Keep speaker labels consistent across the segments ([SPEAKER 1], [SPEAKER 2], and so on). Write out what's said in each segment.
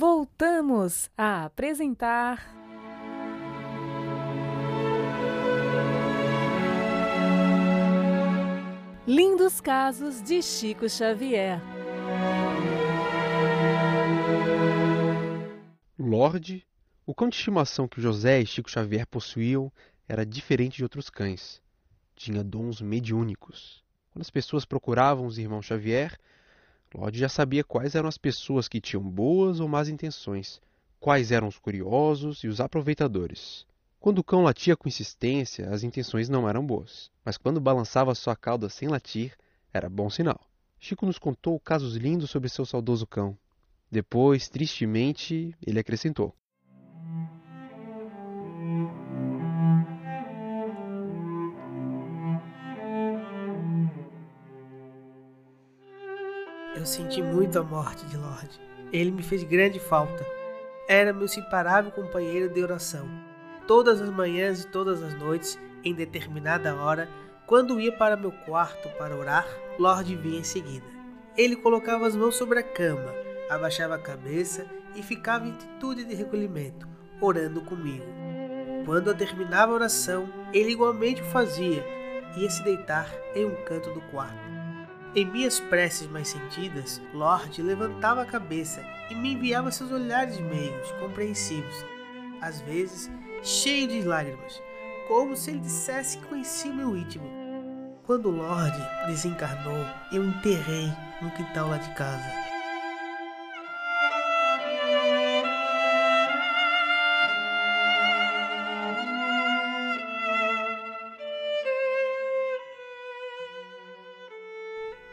[SPEAKER 1] voltamos a apresentar. Lindos casos de Chico Xavier.
[SPEAKER 2] Lorde, o cão de estimação que José e Chico Xavier possuíam era diferente de outros cães. Tinha dons mediúnicos. Quando as pessoas procuravam os irmãos Xavier, Lorde já sabia quais eram as pessoas que tinham boas ou más intenções, quais eram os curiosos e os aproveitadores. Quando o cão latia com insistência, as intenções não eram boas, mas quando balançava sua cauda sem latir, era bom sinal. Chico nos contou casos lindos sobre seu saudoso cão. Depois, tristemente, ele acrescentou:
[SPEAKER 3] Eu senti muito a morte de Lorde. Ele me fez grande falta. Era meu inseparável companheiro de oração. Todas as manhãs e todas as noites, em determinada hora, quando ia para meu quarto para orar, Lorde vinha em seguida. Ele colocava as mãos sobre a cama, abaixava a cabeça e ficava em atitude de recolhimento, orando comigo. Quando eu terminava a oração, ele igualmente o fazia, ia se deitar em um canto do quarto. Em minhas preces mais sentidas, Lorde levantava a cabeça e me enviava seus olhares meigos, compreensivos, às vezes cheio de lágrimas, como se ele dissesse que conhecia meu íntimo. Quando Lorde desencarnou, eu enterrei no quintal lá de casa.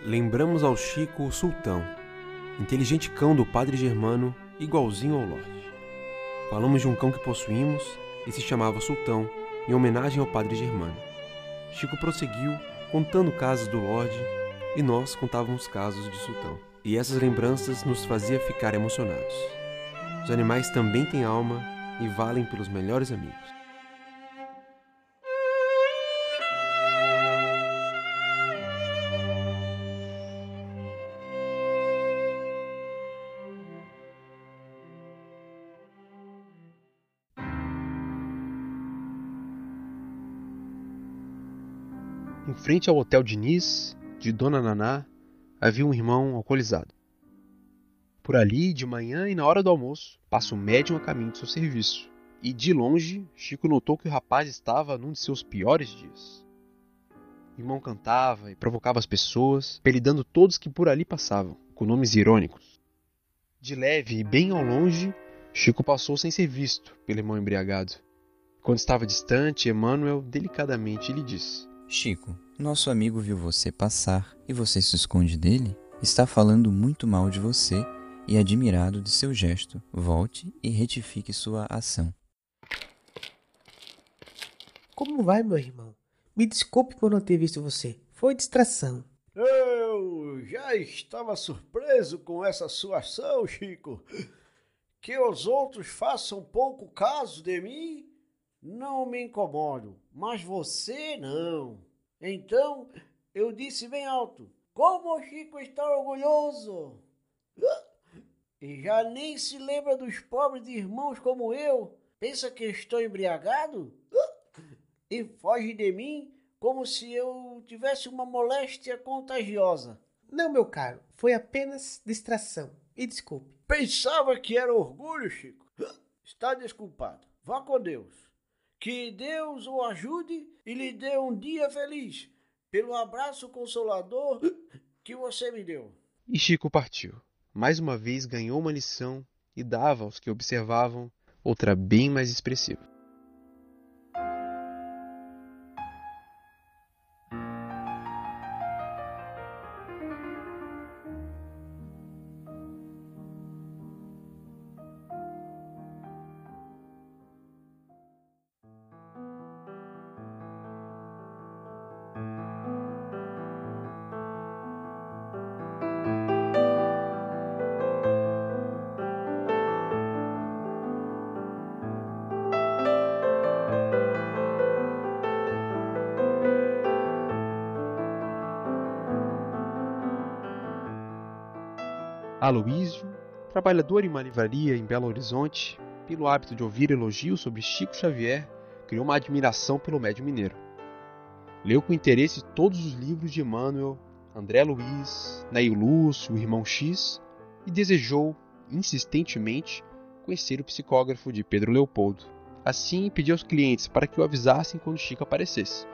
[SPEAKER 2] Lembramos ao Chico o sultão, inteligente cão do padre Germano, igualzinho ao Lorde. Falamos de um cão que possuímos e se chamava Sultão, em homenagem ao padre Germano. Chico prosseguiu, contando casos do Lorde, e nós contávamos casos de Sultão. E essas lembranças nos fazia ficar emocionados. Os animais também têm alma e valem pelos melhores amigos. Frente ao Hotel Diniz, de Dona Naná, havia um irmão alcoolizado. Por ali, de manhã e na hora do almoço, passa o médium a caminho de seu serviço. E de longe, Chico notou que o rapaz estava num de seus piores dias. O irmão cantava e provocava as pessoas, apelidando todos que por ali passavam, com nomes irônicos. De leve e bem ao longe, Chico passou sem ser visto pelo irmão embriagado. Quando estava distante, Emmanuel delicadamente lhe disse:
[SPEAKER 4] Chico, nosso amigo viu você passar e você se esconde dele? Está falando muito mal de você e admirado de seu gesto. Volte e retifique sua ação.
[SPEAKER 3] Como vai, meu irmão? Me desculpe por não ter visto você. Foi distração.
[SPEAKER 5] Eu já estava surpreso com essa sua ação, Chico. Que os outros façam pouco caso de mim, não me incomodo, mas você não. Então eu disse bem alto: Como o Chico está orgulhoso! E já nem se lembra dos pobres irmãos como eu. Pensa que estou embriagado? E foge de mim como se eu tivesse uma moléstia contagiosa.
[SPEAKER 3] Não, meu caro, foi apenas distração. E desculpe.
[SPEAKER 5] Pensava que era orgulho, Chico. Está desculpado. Vá com Deus. Que Deus o ajude e lhe dê um dia feliz pelo abraço consolador que você me deu.
[SPEAKER 2] E Chico partiu. Mais uma vez ganhou uma lição e dava aos que observavam outra bem mais expressiva. Aloísio Trabalhador em uma livraria em Belo Horizonte, pelo hábito de ouvir elogios sobre Chico Xavier, criou uma admiração pelo médium mineiro. Leu com interesse todos os livros de Emmanuel, André Luiz, Neil Lúcio, o Irmão X, e desejou, insistentemente, conhecer o psicógrafo de Pedro Leopoldo. Assim, pediu aos clientes para que o avisassem quando Chico aparecesse.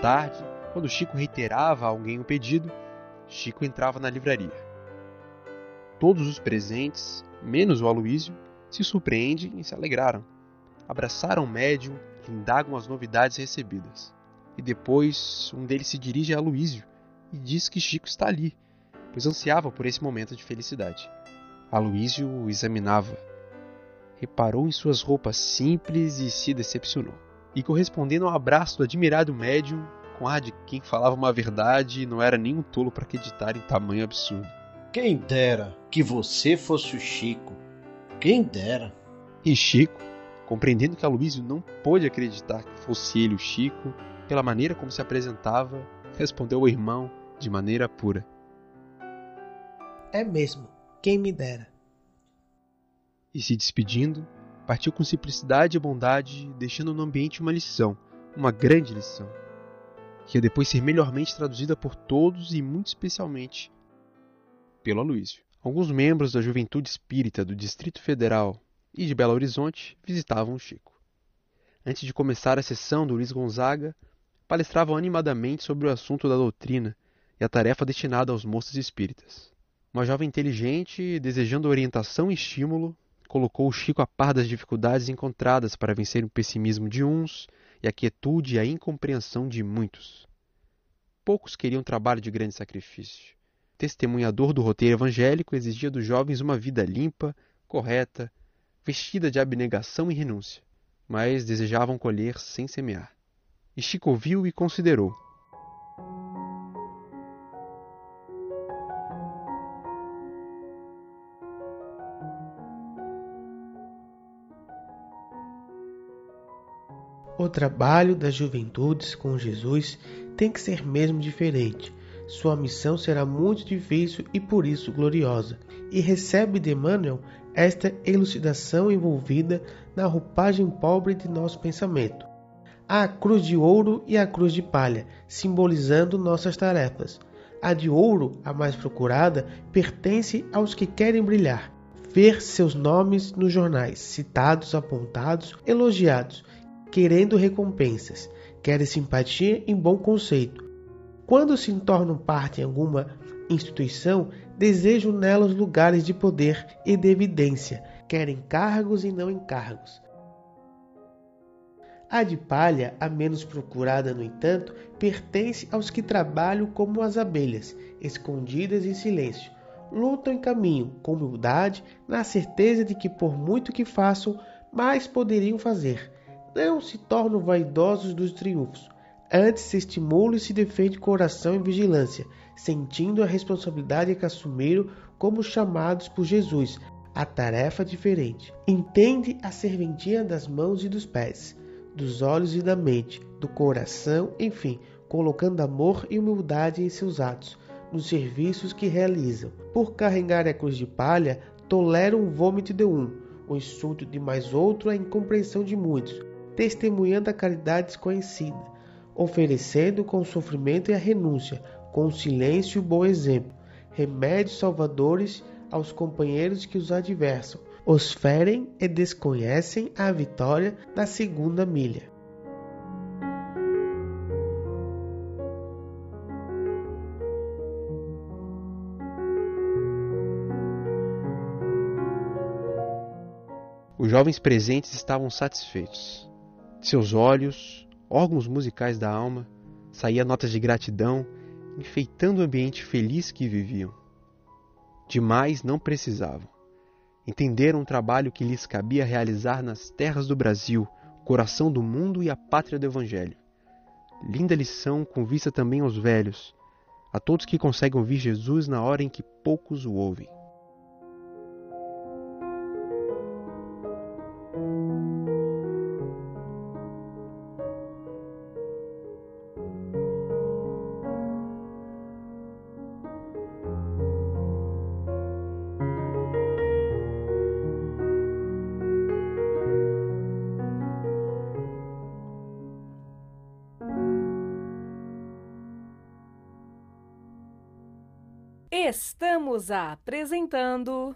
[SPEAKER 2] Tarde, quando Chico reiterava a alguém o pedido, Chico entrava na livraria. Todos os presentes, menos o Aloísio, se surpreendem e se alegraram. Abraçaram o médium, que indagam as novidades recebidas. E depois um deles se dirige a Aloísio e diz que Chico está ali, pois ansiava por esse momento de felicidade. Aloísio o examinava. Reparou em suas roupas simples e se decepcionou e correspondendo ao abraço do admirado médium, com ar de quem falava uma verdade e não era nem um tolo para acreditar em tamanho absurdo.
[SPEAKER 5] Quem dera que você fosse o Chico. Quem dera.
[SPEAKER 2] E Chico, compreendendo que Aloysio não pôde acreditar que fosse ele o Chico, pela maneira como se apresentava, respondeu ao irmão de maneira pura:
[SPEAKER 3] É mesmo, quem me dera.
[SPEAKER 2] E se despedindo, Partiu com simplicidade e bondade, deixando no ambiente uma lição, uma grande lição, que ia depois ser melhormente traduzida por todos e muito especialmente pelo Aloysio. Alguns membros da juventude espírita do Distrito Federal e de Belo Horizonte visitavam o Chico. Antes de começar a sessão do Luiz Gonzaga, palestravam animadamente sobre o assunto da doutrina e a tarefa destinada aos moços espíritas. Uma jovem inteligente, desejando orientação e estímulo, colocou o Chico a par das dificuldades encontradas para vencer o pessimismo de uns e a quietude e a incompreensão de muitos. Poucos queriam trabalho de grande sacrifício. Testemunhador do roteiro evangélico exigia dos jovens uma vida limpa, correta, vestida de abnegação e renúncia, mas desejavam colher sem semear. E Chico ouviu e considerou.
[SPEAKER 3] O trabalho das juventudes com Jesus tem que ser mesmo diferente. Sua missão será muito difícil e por isso gloriosa. E recebe de Emmanuel esta elucidação envolvida na roupagem pobre de nosso pensamento. a cruz de ouro e a cruz de palha, simbolizando nossas tarefas. A de ouro, a mais procurada, pertence aos que querem brilhar, ver seus nomes nos jornais, citados, apontados, elogiados querendo recompensas, querem simpatia em bom conceito. Quando se tornam parte em alguma instituição, desejam nelas lugares de poder e de evidência, querem cargos e não encargos. A de palha, a menos procurada, no entanto, pertence aos que trabalham como as abelhas, escondidas em silêncio. Lutam em caminho, com humildade, na certeza de que, por muito que façam, mais poderiam fazer não se tornam vaidosos dos triunfos. Antes se estimula e se defende coração em vigilância, sentindo a responsabilidade que assumiram como chamados por Jesus, a tarefa diferente. Entende a serventia das mãos e dos pés, dos olhos e da mente, do coração, enfim, colocando amor e humildade em seus atos, nos serviços que realizam. Por carregar a cruz de palha, toleram o vômito de um, o insulto de mais outro, a incompreensão de muitos testemunhando a caridade desconhecida, oferecendo com o sofrimento e a renúncia, com o silêncio e o bom exemplo, remédios salvadores aos companheiros que os adversam, os ferem e desconhecem a vitória da segunda milha.
[SPEAKER 2] Os jovens presentes estavam satisfeitos. Seus olhos, órgãos musicais da alma, saía notas de gratidão, enfeitando o ambiente feliz que viviam. Demais não precisavam. Entenderam o trabalho que lhes cabia realizar nas terras do Brasil, coração do mundo e a pátria do Evangelho. Linda lição com vista também aos velhos, a todos que conseguem ouvir Jesus na hora em que poucos o ouvem.
[SPEAKER 1] Estamos apresentando.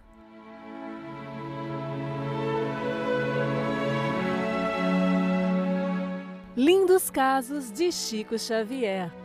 [SPEAKER 1] Lindos Casos de Chico Xavier.